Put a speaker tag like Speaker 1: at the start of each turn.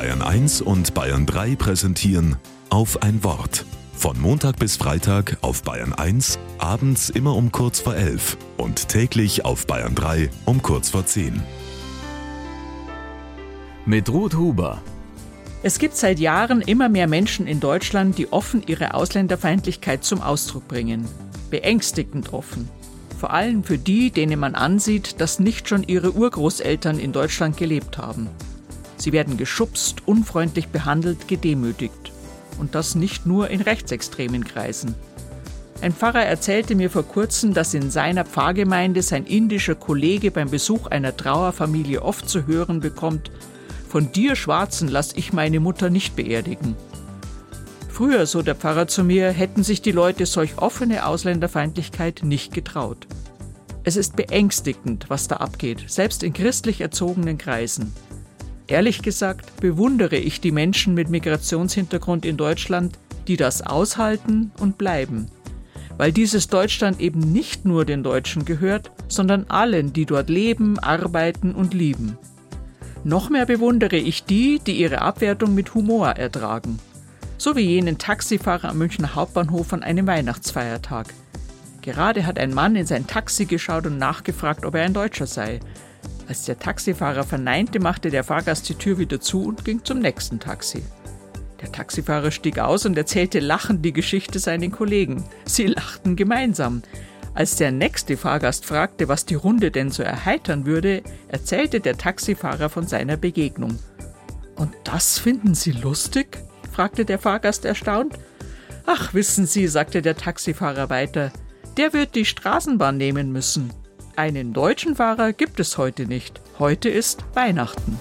Speaker 1: Bayern 1 und Bayern 3 präsentieren auf ein Wort. Von Montag bis Freitag auf Bayern 1, abends immer um kurz vor 11 und täglich auf Bayern 3 um kurz vor 10.
Speaker 2: Mit Ruth Huber.
Speaker 3: Es gibt seit Jahren immer mehr Menschen in Deutschland, die offen ihre Ausländerfeindlichkeit zum Ausdruck bringen. Beängstigend offen. Vor allem für die, denen man ansieht, dass nicht schon ihre Urgroßeltern in Deutschland gelebt haben. Sie werden geschubst, unfreundlich behandelt, gedemütigt. Und das nicht nur in rechtsextremen Kreisen. Ein Pfarrer erzählte mir vor kurzem, dass in seiner Pfarrgemeinde sein indischer Kollege beim Besuch einer Trauerfamilie oft zu hören bekommt, von dir Schwarzen lass ich meine Mutter nicht beerdigen. Früher, so der Pfarrer zu mir, hätten sich die Leute solch offene Ausländerfeindlichkeit nicht getraut. Es ist beängstigend, was da abgeht, selbst in christlich erzogenen Kreisen. Ehrlich gesagt bewundere ich die Menschen mit Migrationshintergrund in Deutschland, die das aushalten und bleiben. Weil dieses Deutschland eben nicht nur den Deutschen gehört, sondern allen, die dort leben, arbeiten und lieben. Noch mehr bewundere ich die, die ihre Abwertung mit Humor ertragen. So wie jenen Taxifahrer am Münchner Hauptbahnhof an einem Weihnachtsfeiertag. Gerade hat ein Mann in sein Taxi geschaut und nachgefragt, ob er ein Deutscher sei. Als der Taxifahrer verneinte, machte der Fahrgast die Tür wieder zu und ging zum nächsten Taxi. Der Taxifahrer stieg aus und erzählte lachend die Geschichte seinen Kollegen. Sie lachten gemeinsam. Als der nächste Fahrgast fragte, was die Runde denn so erheitern würde, erzählte der Taxifahrer von seiner Begegnung. Und das finden Sie lustig? fragte der Fahrgast erstaunt. Ach, wissen Sie, sagte der Taxifahrer weiter, der wird die Straßenbahn nehmen müssen. Einen deutschen Fahrer gibt es heute nicht. Heute ist Weihnachten.